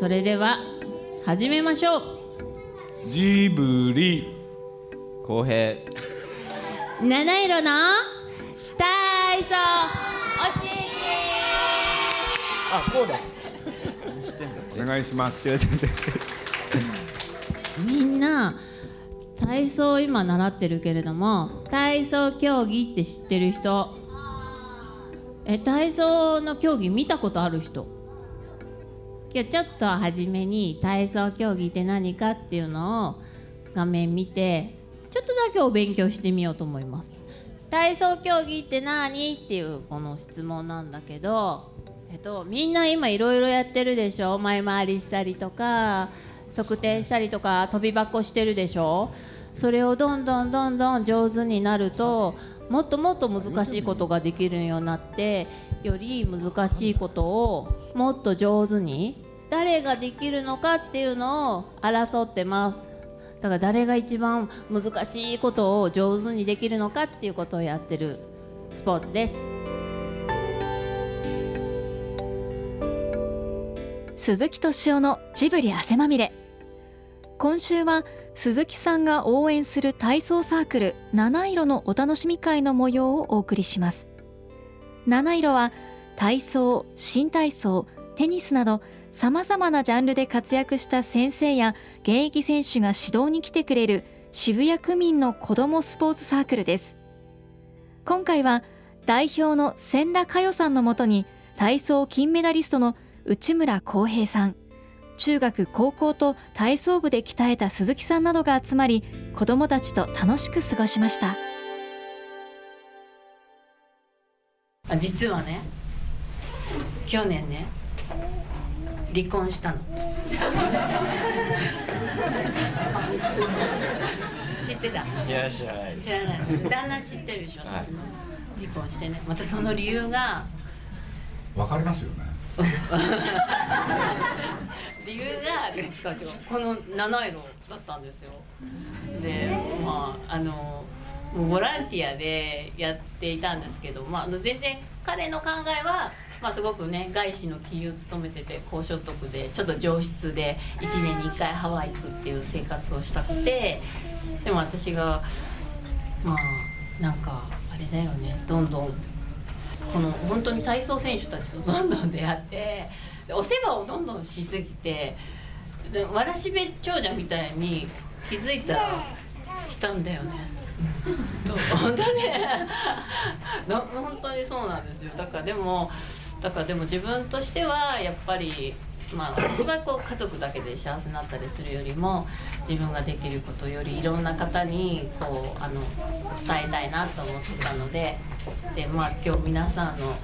それでは始めましょう。ジブリ。公平。七色の体操教えあこうだ。お願いします。みんな体操を今習ってるけれども体操競技って知ってる人？え体操の競技見たことある人？今日ちょっと初めに体操競技って何かっていうのを画面見てちょっとだけお勉強してみようと思います。体操競技って何？っていうこの質問なんだけどえっとみんな今いろいろやってるでしょ？前回りしたりとか測定したりとか飛び箱してるでしょ？それをどんどんどんどん上手になるともっともっと難しいことができるようになってより難しいことをもっと上手に誰ができるのかっていうのを争ってます。だから誰が一番難しいことを上手にできるのかっていうことをやってるスポーツです。鈴木敏夫のジブリ汗まみれ。今週は鈴木さんが応援する体操サークル七色のお楽しみ会の模様をお送りします。七色は体操新体操テニスなどさまざまなジャンルで活躍した先生や現役選手が指導に来てくれる渋谷区民の子どもスポーツサークルです。今回は代表の千田佳代さんのもとに体操金メダリストの内村航平さん。中学高校と体操部で鍛えた鈴木さんなどが集まり子どもたちと楽しく過ごしました。あ実はね去年ね離婚したの。知ってた？知らない知らない知らない。旦那知ってるでしょ私の離婚してね。またその理由がわかりますよね。理由が違う違う。この七色だったんですよ。でまああのボランティアでやっていたんですけど、まあ、全然彼の考えは、まあ、すごくね外資の企業を務めてて高所得でちょっと上質で1年に1回ハワイ行くっていう生活をしたくてでも私がまあなんかあれだよねどんどんこの本当に体操選手たちとどんどん出会ってお世話をどんどんしすぎてわらしべ長者みたいに気づいたらしたんだよね。と本当に 本当にそうなんですよだからでもだからでも自分としてはやっぱりまあ私はこう家族だけで幸せになったりするよりも自分ができることよりいろんな方にこうあの伝えたいなと思ってたのででまあ今日皆さんの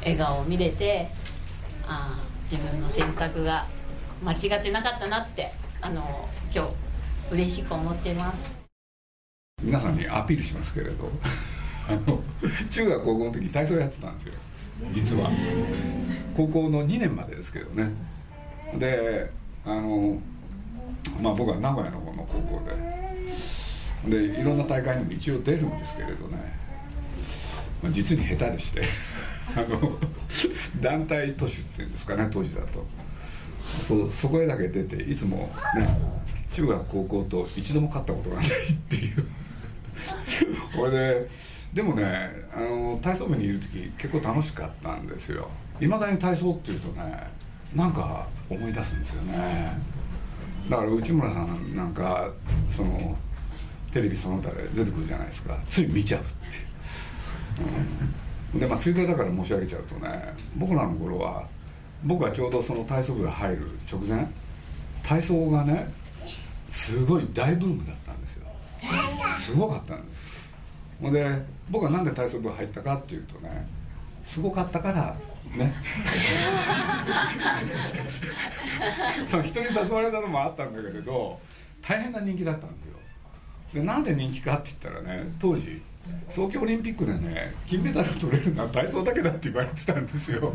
笑顔を見れてあ自分の選択が間違ってなかったなってあの今日嬉しく思ってます。皆さんにアピールしますけれど あの中学高校の時体操やってたんですよ。実は。高校の2年までですけどね。であのまあ僕は名古屋の方の高校で。でいろんな大会にも一応出るんですけれどね、まあ、実に下手でして。あの団体都市っていうんですかね当時だと。そそこへだけ出ていつもね中学高校と一度も勝ったことがないっていう これででもねあの体操部にいる時結構楽しかったんですよ。いまだに体操っていうとねなんか思い出すんですよね。だから内村さんなんかそのテレビその他で出てくるじゃないですか。つい見ちゃうってう、ん、でまあついでだから申し上げちゃうとね僕らの頃は僕はちょうどその体操部が入る直前体操がねすごい大ブームだったすごかったんですほんで僕はなんで体操部入ったかっていうとねすごかったからね。まあ人に誘われたのもあったんだけれど大変な人気だったんですよ。でなんで人気かって言ったらね当時東京オリンピックでね金メダル取れるのは体操だけだって言われてたんですよ。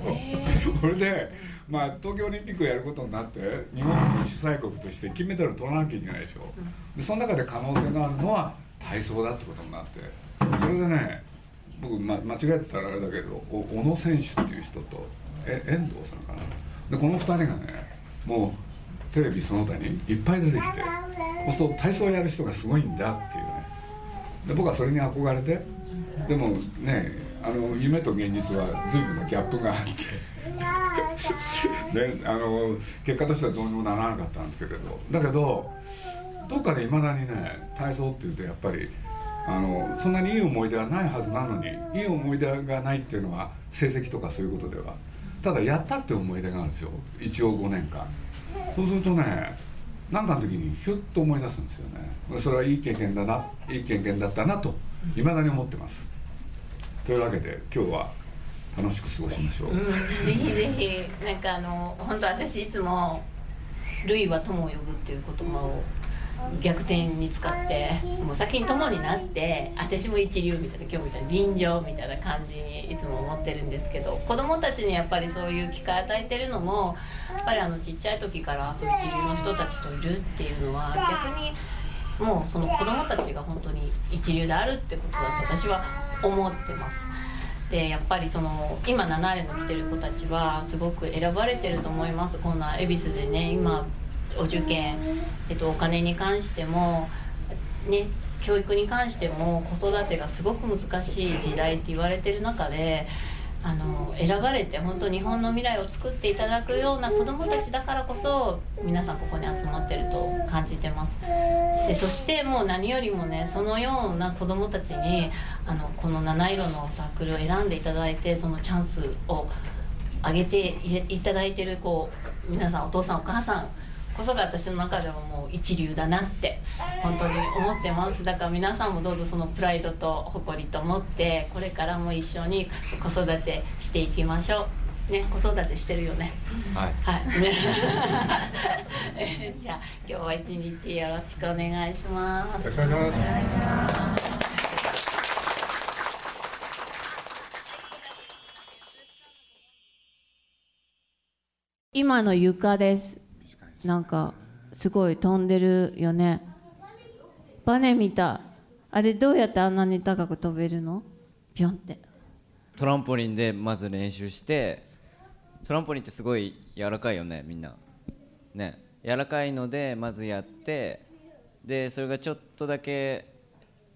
それで、まあ、東京オリンピックをやることになって日本の主催国として金メダル取らなきゃいけないでしょ。でその中で可能性があるのは体操だってことになってそれでね僕、ま、間違えてたらあれだけど小野選手っていう人とえ遠藤さんかな。でこの2人がねもうテレビその他にいっぱい出てきてそうすると体操やる人がすごいんだっていうね。で僕はそれに憧れてでもねあの夢と現実は随分なギャップがあって であの結果としてはどうにもならなかったんですけれど。だけどどっかでいまだにね体操っていうとやっぱりあのそんなにいい思い出はないはずなのにいい思い出がないっていうのは成績とかそういうことでは。ただやったって思い出があるんですよ一応5年間。そうするとね何かの時にひゅっと思い出すんですよね。それはいい経験だないい経験だったなといまだに思ってます。というわけで今日は楽しく過ごしましょう、うん、ぜひぜひなんかあの本当私いつも「類は友を呼ぶ」っていう言葉を逆転に使ってもう先に友になって私も一流みたいな今日みたいな臨場みたいな感じにいつも思ってるんですけど子供たちにやっぱりそういう機会与えてるのもやっぱりあのちっちゃい時からそう一流の人たちといるっていうのは逆にもうその子供たちが本当に一流であるってことだと私は思ってます。でやっぱりその今7レの来てる子たちはすごく選ばれてると思いますこんな恵比寿でね今お受験、えっと、お金に関しても、ね、教育に関しても子育てがすごく難しい時代って言われてる中であの選ばれて本当日本の未来を作っていただくような子どもたちだからこそ皆さんここに集まってると感じてます。でそしてもう何よりもねそのような子どもたちにあのこの七色のサークルを選んでいただいてそのチャンスをあげていただいてるこう皆さんお父さんお母さんこそが私の中ではもう一流だなって本当に思ってます。だから皆さんもどうぞそのプライドと誇りと持ってこれからも一緒に子育てしていきましょう。ね子育てしてるよね。はい、はい、じゃあ今日は一日よろしくお願いします。よろしくお願いします。今の床ですなんかすごい飛んでるよね。バネみた。あれどうやってあんなに高く飛べるの？ピョンって。トランポリンでまず練習してトランポリンってすごい柔らかいよねみんな。ね。柔らかいのでまずやってでそれがちょっとだけ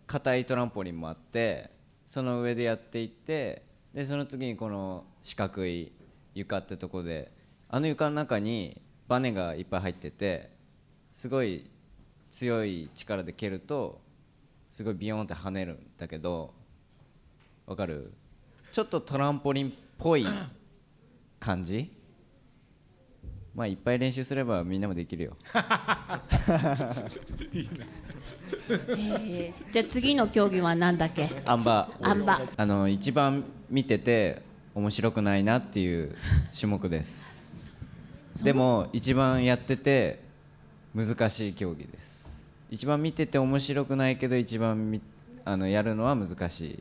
硬いトランポリンもあってその上でやっていってでその次にこの四角い床ってとこであの床の中にバネがいっぱい入っててすごい強い力で蹴るとすごいビヨーンって跳ねるんだけどわかる？ちょっとトランポリンっぽい感じ？まあいっぱい練習すればみんなもできるよ。えー、じゃあ次の競技は何だっけ？あん馬あん馬あの一番見てて面白くないなっていう種目ですでも一番やってて難しい競技です。一番見てて面白くないけど一番みあのやるのは難しい。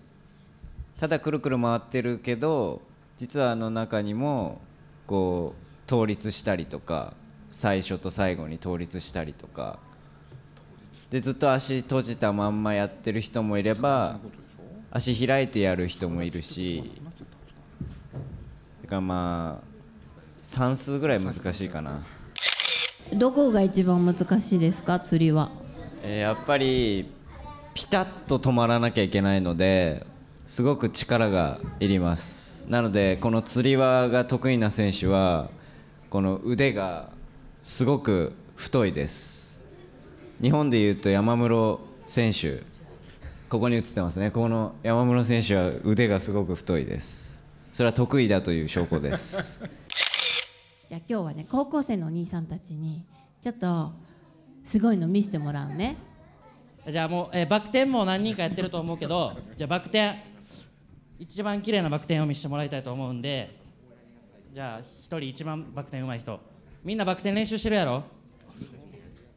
ただくるくる回ってるけど実はあの中にもこう倒立したりとか最初と最後に倒立したりとか。でずっと足閉じたまんまやってる人もいれば足開いてやる人もいるし。だからまあ算数ぐらい難しいかな。どこが一番難しいですか釣りは、えー、やっぱりピタッと止まらなきゃいけないのですごく力がいります。なのでこの釣り輪が得意な選手はこの腕がすごく太いです。日本でいうと山室選手ここに映ってますね。この山室選手は腕がすごく太いです。それは得意だという証拠ですじゃあ今日はね高校生のお兄さんたちにちょっとすごいの見せてもらうね。じゃあもう、えー、バク転も何人かやってると思うけど じゃあバク転一番綺麗なバク転を見せてもらいたいと思うんでじゃあ一人一番バク転うまい人。みんなバク転練習してるやろ？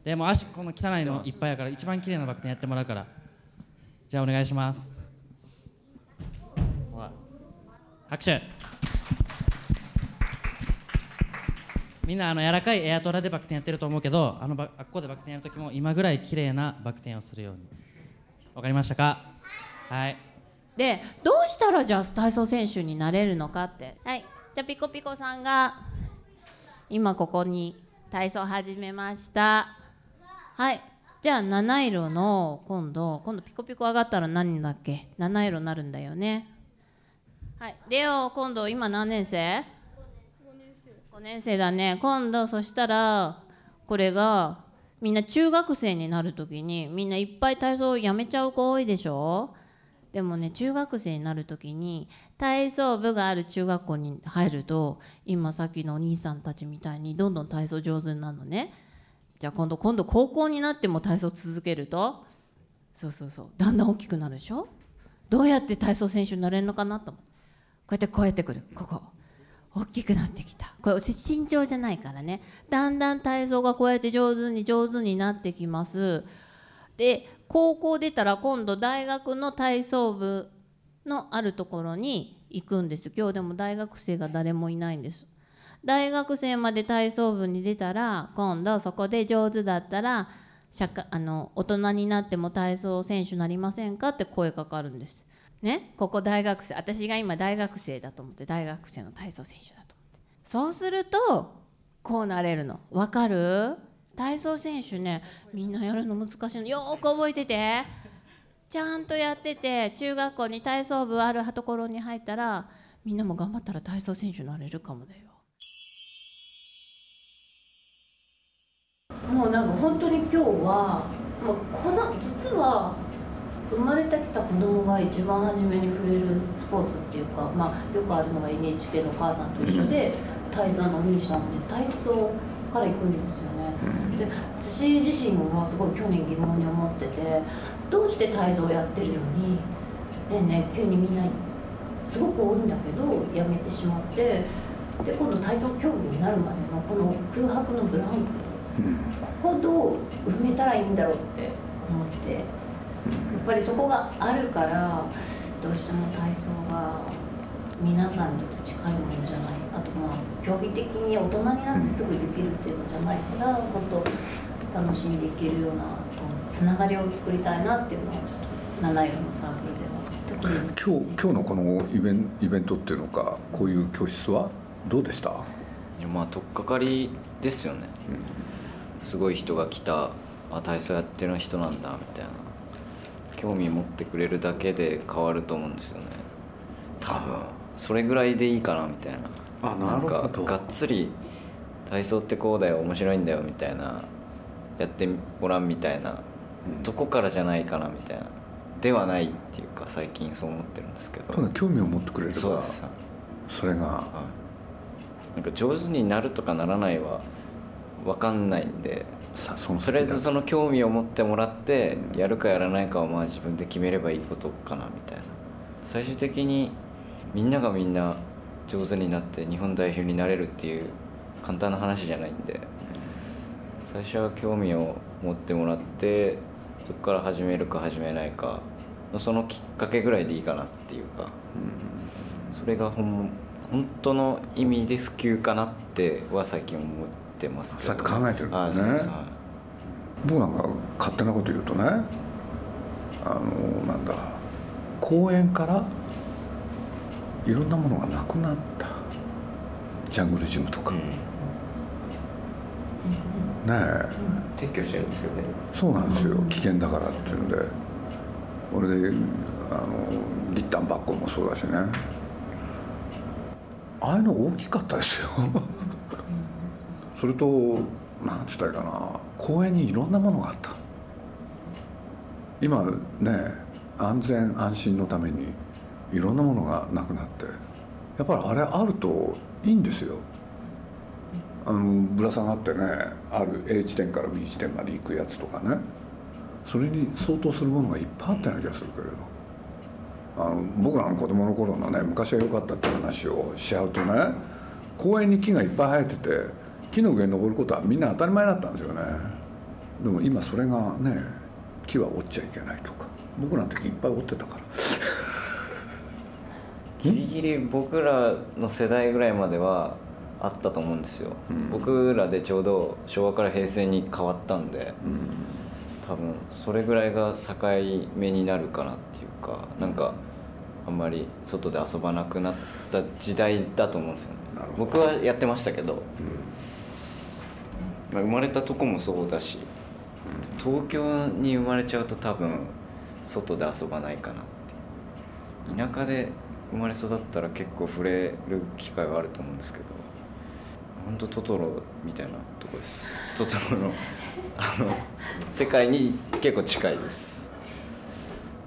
でも足この汚いのいっぱいやから一番綺麗なバク転やってもらうから。じゃあお願いします。拍手。みんなあの柔らかいエアトラでバク転やってると思うけどあのあっこでバク転やる時も今ぐらい綺麗なバク転をするように。わかりましたか？はい。でどうしたらじゃあ体操選手になれるのかって？はい。じゃあピコピコさんが今ここに体操始めました。はい。じゃあ七色の今度今度ピコピコ上がったら何だっけ？七色になるんだよね。はい。レオ今度今何年生？5年生だね。今度そしたらこれがみんな中学生になる時にみんないっぱい体操やめちゃう子多いでしょ？でもね中学生になる時に体操部がある中学校に入ると今さっきのお兄さんたちみたいにどんどん体操上手になるのね。じゃあ今度今度高校になっても体操続けると？そうそうそう。だんだん大きくなるでしょ？どうやって体操選手になれるのかなと思う。こうやってこうやってくる。ここ。大きくなってきた。これ身長じゃないからね。だんだん体操がこうやって上手に上手になってきます。で高校出たら今度大学の体操部のあるところに行くんです。今日でも大学生が誰もいないんです。大学生まで体操部に出たら今度そこで上手だったら社会あの大人になっても体操選手になりませんかって声かかるんです。ねここ大学生私が今大学生だと思って大学生の体操選手だと思って。そうするとこうなれるの。分かる？体操選手ねみんなやるの難しいの。よく覚えてて。ちゃんとやってて中学校に体操部あるところに入ったらみんなも頑張ったら体操選手になれるかもだよ。もうなんか本当に今日はもう子だ実は生まれてきた子供が一番初めに触れるスポーツっていうか、まあ、よくあるのが NHK のお母さんと一緒で体操のお兄さんで体操から行くんですよね。で私自身もすごい去年疑問に思っててどうして体操をやってるのに全然急にみんなすごく多いんだけどやめてしまってで今度体操競技になるまでのこの空白のブランクここどう埋めたらいいんだろうって思ってぱりそこがあるからどうしても体操が皆さんにとって近いものじゃない。あとまあ競技的に大人になってすぐできるっていうのじゃないからもっと楽しんでいけるようなつながりを作りたいなっていうのはちょっと七色のサークルでは特に今日今日のこのイベンイベントっていうのかこういう教室はどうでした？いやまあ取っかかりですよね、すごい人が来た。あ体操やってる人なんだみたいな興味持ってくれるだけで変わると思うんですよね。多分それぐらいでいいかなみたいな。あなるほど。んかがっつり体操ってこうだよ面白いんだよみたいなやってごらんみたいな、どこからじゃないかなみたいなではないっていうか最近そう思ってるんですけど。興味を持ってくれればそうです。それが。はい。なんか上手になるとかならないは分かんないんでとりあえずその興味を持ってもらってやるかやらないかはまあ自分で決めればいいことかなみたいな。最終的にみんながみんな上手になって日本代表になれるっていう簡単な話じゃないんで最初は興味を持ってもらってそこから始めるか始めないかのそのきっかけぐらいでいいかなっていうかそれがほん本当の意味で普及かなっては最近思ってますけど、そうやって考えてるんですはい僕なんか勝手なこと言うとねあのなんだ公園からいろんなものがなくなった。ジャングルジムとか、ねえ。撤去してるんですよね。そうなんですよ。危険だからっていうんで。俺であのリッタンバッコもそうだしね。ああいうの大きかったですよそれとなんつったらいいかな。公園にいろんなものがあった。今ね安全安心のためにいろんなものがなくなって。やっぱりあれあるといいんですよ。あのぶら下がってねある A 地点から B 地点まで行くやつとかね。それに相当するものがいっぱいあったような気がするけれど。あの僕らの子供の頃のね昔は良かったって話をしちゃうとね公園に木がいっぱい生えてて木の上に登ることはみんな当たり前だったんですよね。でも今それがね木は折っちゃいけないとか。僕らの時いっぱい折ってたから。ギリギリ僕らの世代ぐらいまではあったと思うんですよ、僕らでちょうど昭和から平成に変わったんで、多分それぐらいが境目になるかなっていうかなんかあんまり外で遊ばなくなった時代だと思うんですよね。僕はやってましたけど、まあ、生まれたとこもそうだし東京に生まれちゃうと多分外で遊ばないかなって田舎で生まれ育ったら結構触れる機会はあると思うんですけど本当トトロみたいなとこです。トトロのあの世界に結構近いです。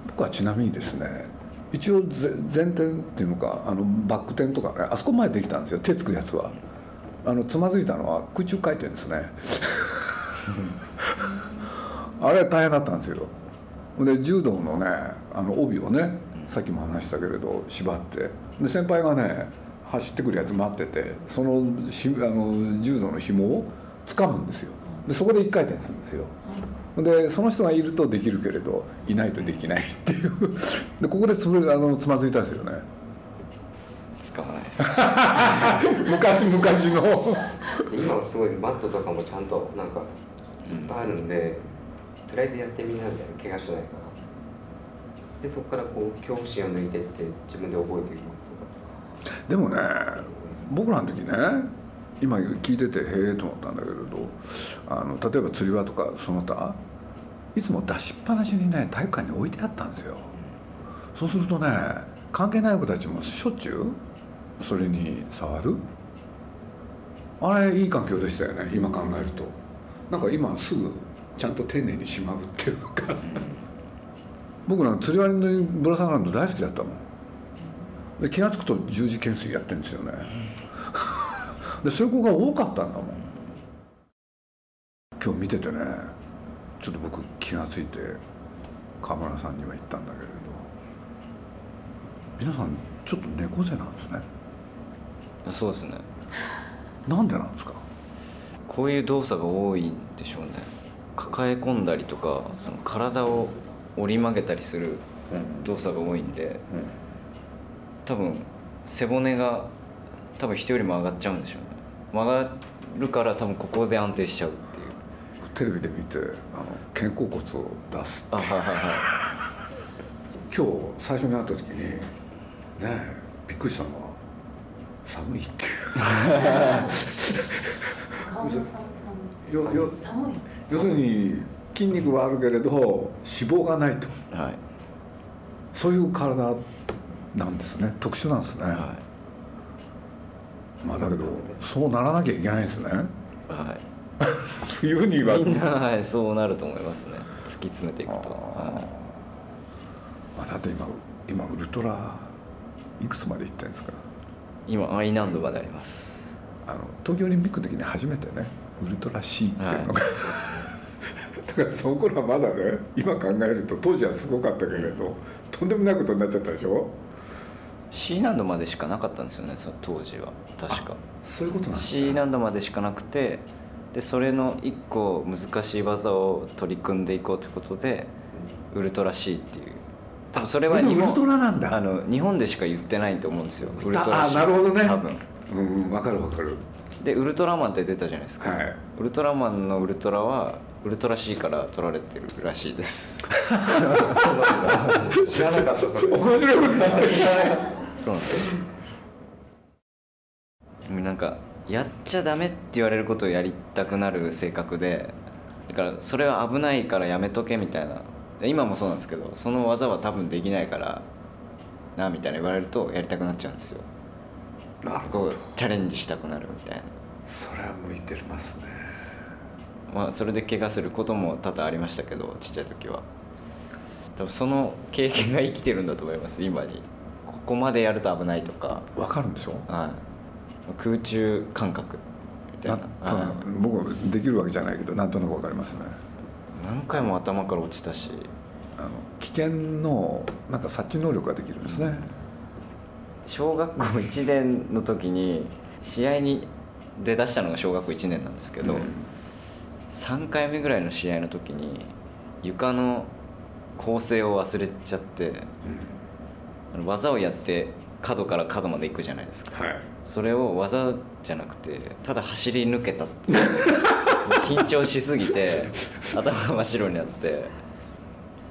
僕はちなみにですね一応ぜ前転っていうのかあのバック転とかねあそこまでできたんですよ手つくやつはあのつまずいたのは空中回転ですね。あれ大変だったんですよで柔道のねあの帯をねさっきも話したけれど縛って。で先輩がね走ってくるやつ待っててそのしあの柔道の紐を掴むんですよ。でそこで一回転するんですよ。でその人がいるとできるけれどいないとできないっていう。でここでつぶあのつまずいたんですよね。昔々の。今はすごいマットとかもちゃんとなんかいっぱいあるんで、とりあえずやってみなみたいな怪我しないから。でそこからこう恐怖心を抜いてって自分で覚えていくでもね僕らの時ね今聞いててへえと思ったんだけれどあの例えば釣り輪とかその他いつも出しっぱなしにね体育館に置いてあったんですよ。そうするとね関係ない子たちもしょっちゅうそれに触る？あれいい環境でしたよね今考えると。なんか今すぐちゃんと丁寧にしまうっていうのか僕なんか釣り割りにぶら下がるの大好きだったもん。で気が付くと十字懸垂やってるんですよね。でそういう子が多かったんだもん。今日見ててねちょっと僕気が付いて河村さんには言ったんだけれど。皆さんちょっと猫背なんですねそうですね。なんでなんですか？こういう動作が多いんでしょうね。抱え込んだりとかその体を折り曲げたりする動作が多いんで、多分背骨が多分人よりも上がっちゃうんでしょうね。曲がるから多分ここで安定しちゃうっていう。テレビで見てあの肩甲骨を出すあはいはいはい。今日最初に会った時にねえびっくりしたのは寒いって。顔も寒よよ。寒い。要するに筋肉はあるけれど脂肪がないと。はい。そういう体なんですね。特殊なんですね、はまあだけどそうならなきゃいけないですね。い。は冬には。いみんな、はい、そうなると思いますね。突き詰めていくと、はまあ、だって今今ウルトラいくつまで行ってるんですか？い、今 I 難度まであります。あの東京オリンピックの時に初めてねウルトラ C っていうのが、だからその頃はまだね今考えると当時はすごかったけれどとんでもないことになっちゃったでしょ？C 難度までしかなかったんですよねその当時は。確か。そういうことなんです C 難度までしかなくてでそれの1個難しい技を取り組んでいこうということでウルトラ C っていう多分それは日本ウルトラなんだ。あの日本でしか言ってないと思うんですよ。ウルトラあなるほどね。多分。うん分かる分かる。でウルトラマンって出たじゃないですか、はい。ウルトラマンのウルトラはウルトラ C から取られてるらしいです。知らなかったそれ。面白いことですねそうなんです。もうなんかやっちゃダメって言われることをやりたくなる性格でだからそれは危ないからやめとけみたいなで今もそうなんですけどその技は多分できないからなみたいな言われるとやりたくなっちゃうんですよ。なるこうチャレンジしたくなるみたいな。それは向いてますね。まあそれで怪我することも多々ありましたけどちっちゃい時は。多分その経験が生きてるんだと思います今に。ここまでやると危ないとか。分かるんでしょ？はい、空中感覚みたいな。なはい僕はできるわけじゃないけどなんとなく分かりますね何回も頭から落ちたし。あの危険のなんか察知能力ができるんですね、小学校1年の時に試合に出だしたのが小学校1年なんですけど、うん。3回目ぐらいの試合の時に床の構成を忘れちゃってあの技をやって角から角まで行くじゃないですか。はい。それを技じゃなくてただ走り抜けたっていう 緊張しすぎて 頭が真っ白になって。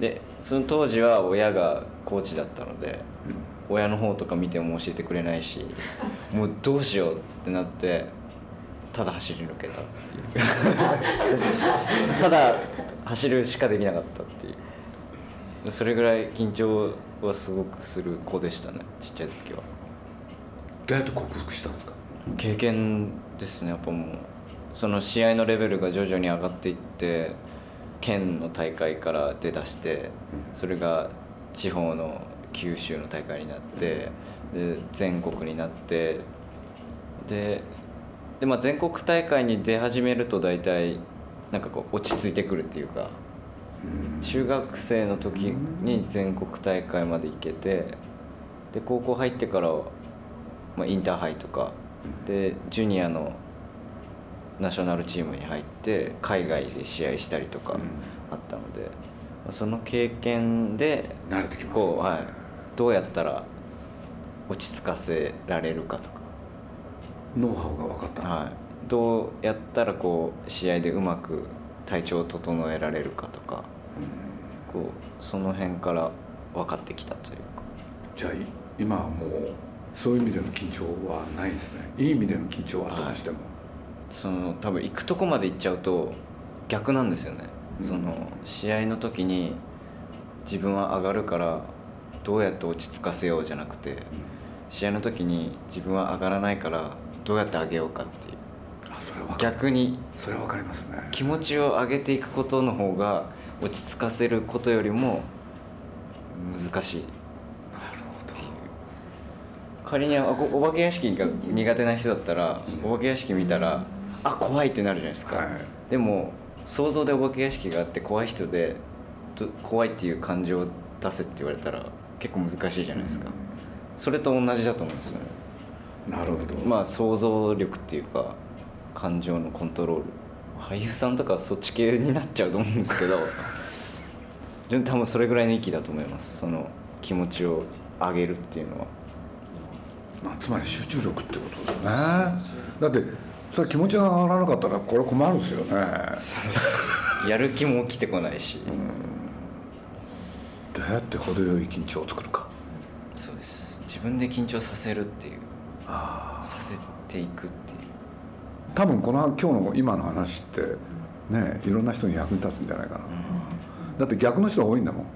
でその当時は親がコーチだったので親の方とか見ても教えてくれないしもうどうしようってなってただ走り抜けたっていう。ただ走るしかできなかったっていう。それぐらい緊張はすごくする子でしたねちっちゃい時は。どうやって克服したんですか？経験ですねやっぱもうその試合のレベルが徐々に上がっていって県の大会から出だしてそれが地方の九州の大会になってで全国になってでで、まあ、全国大会に出始めると大体なんかこう落ち着いてくるっていうか中学生の時に全国大会まで行けてで高校入ってからは、まあ、インターハイとかでジュニアのナショナルチームに入って海外で試合したりとかあったので、まあその経験で慣れてきます。こう、はい、どうやったら落ち着かせられるかとか、ノウハウが分かった。のはい、どうやったらこう試合でうまく体調を整えられるかとか、こうその辺から分かってきたというか。じゃあい今はもうそういう意味での緊張はないですね。いい意味での緊張はあったとしても、その多分行くとこまで行っちゃうと逆なんですよね、その試合の時に自分は上がるからどうやって落ち着かせようじゃなくて、試合の時に自分は上がらないからどうやって上げようかっていう。逆にそれかりますね。気持ちを上げていくことの方が落ち着かせることよりも難しい。仮におお化け屋敷が苦手な人だったらお化け屋敷見たらあ怖いってなるじゃないですか、はい。でも想像でお化け屋敷があって怖い人でど怖いっていう感情を出せって言われたら結構難しいじゃないですか、それと同じだと思うんですよね。なるほど。まあ想像力っていうか感情のコントロール。俳優さんとかはそっち系になっちゃうと思うんですけど 多分それぐらいの域だと思います。その気持ちを上げるっていうのは。まあ、つまり集中力ってことだね。だってそれ気持ちが上がらなかったらこれ困るんですよね。やる気も起きてこないし、どうやって程よい緊張を作るか。そうです。自分で緊張させるっていう。あさせていくっていう。多分この今日の今の話ってねいろんな人に役に立つんじゃないかな、だって逆の人が多いんだもん。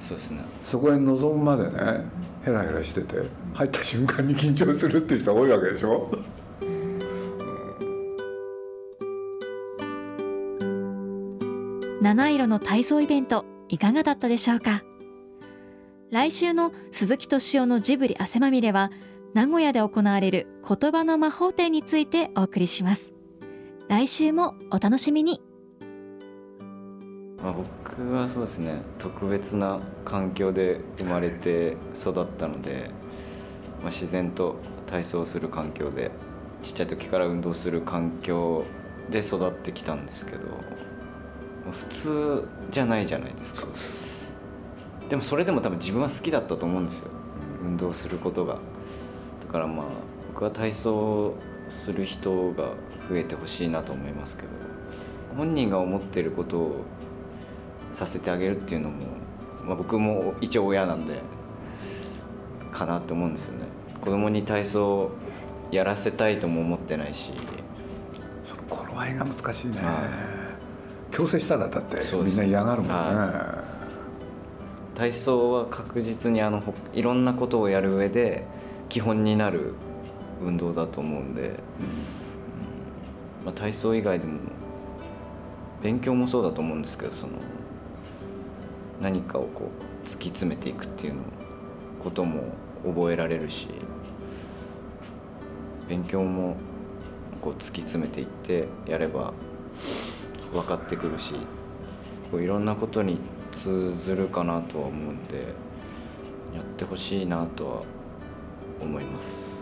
そうですね。そこへ臨むまでねヘラヘラしてて入った瞬間に緊張するっていう人が多いわけでしょ七色の体操イベントいかがだったでしょうか？来週の鈴木敏夫のジブリ汗まみれは名古屋で行われる言葉の魔法展についてお送りします。来週もお楽しみに。まあ、僕はそうですね特別な環境で生まれて育ったので、まあ、自然と体操する環境でちっちゃい時から運動する環境で育ってきたんですけど普通じゃないじゃないですか。でもそれでも多分自分は好きだったと思うんですよ。運動することが。だからまあ僕は体操する人が増えてほしいなと思いますけど。本人が思ってることをさせてあげるっていうのも、まあ、僕も一応親なんでかなって思うんですよね。子供に体操やらせたいとも思ってないし。その頃合いが難しいね、は強制したらだってみんな嫌がるもんね、は体操は確実にあのほいろんなことをやる上で基本になる運動だと思うんで、うん。まあ、体操以外でも勉強もそうだと思うんですけどその何かをこう突き詰めていくっていうのことも覚えられるし勉強もこう突き詰めていってやれば分かってくるしこういろんなことに通ずるかなとは思うんでやってほしいなとは思います。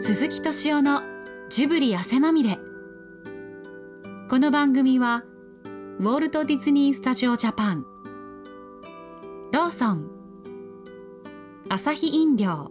鈴木敏夫のジブリ汗まみれ。この番組はウォルト・ディズニー・スタジオ・ジャパン。ローソン。アサヒ飲料。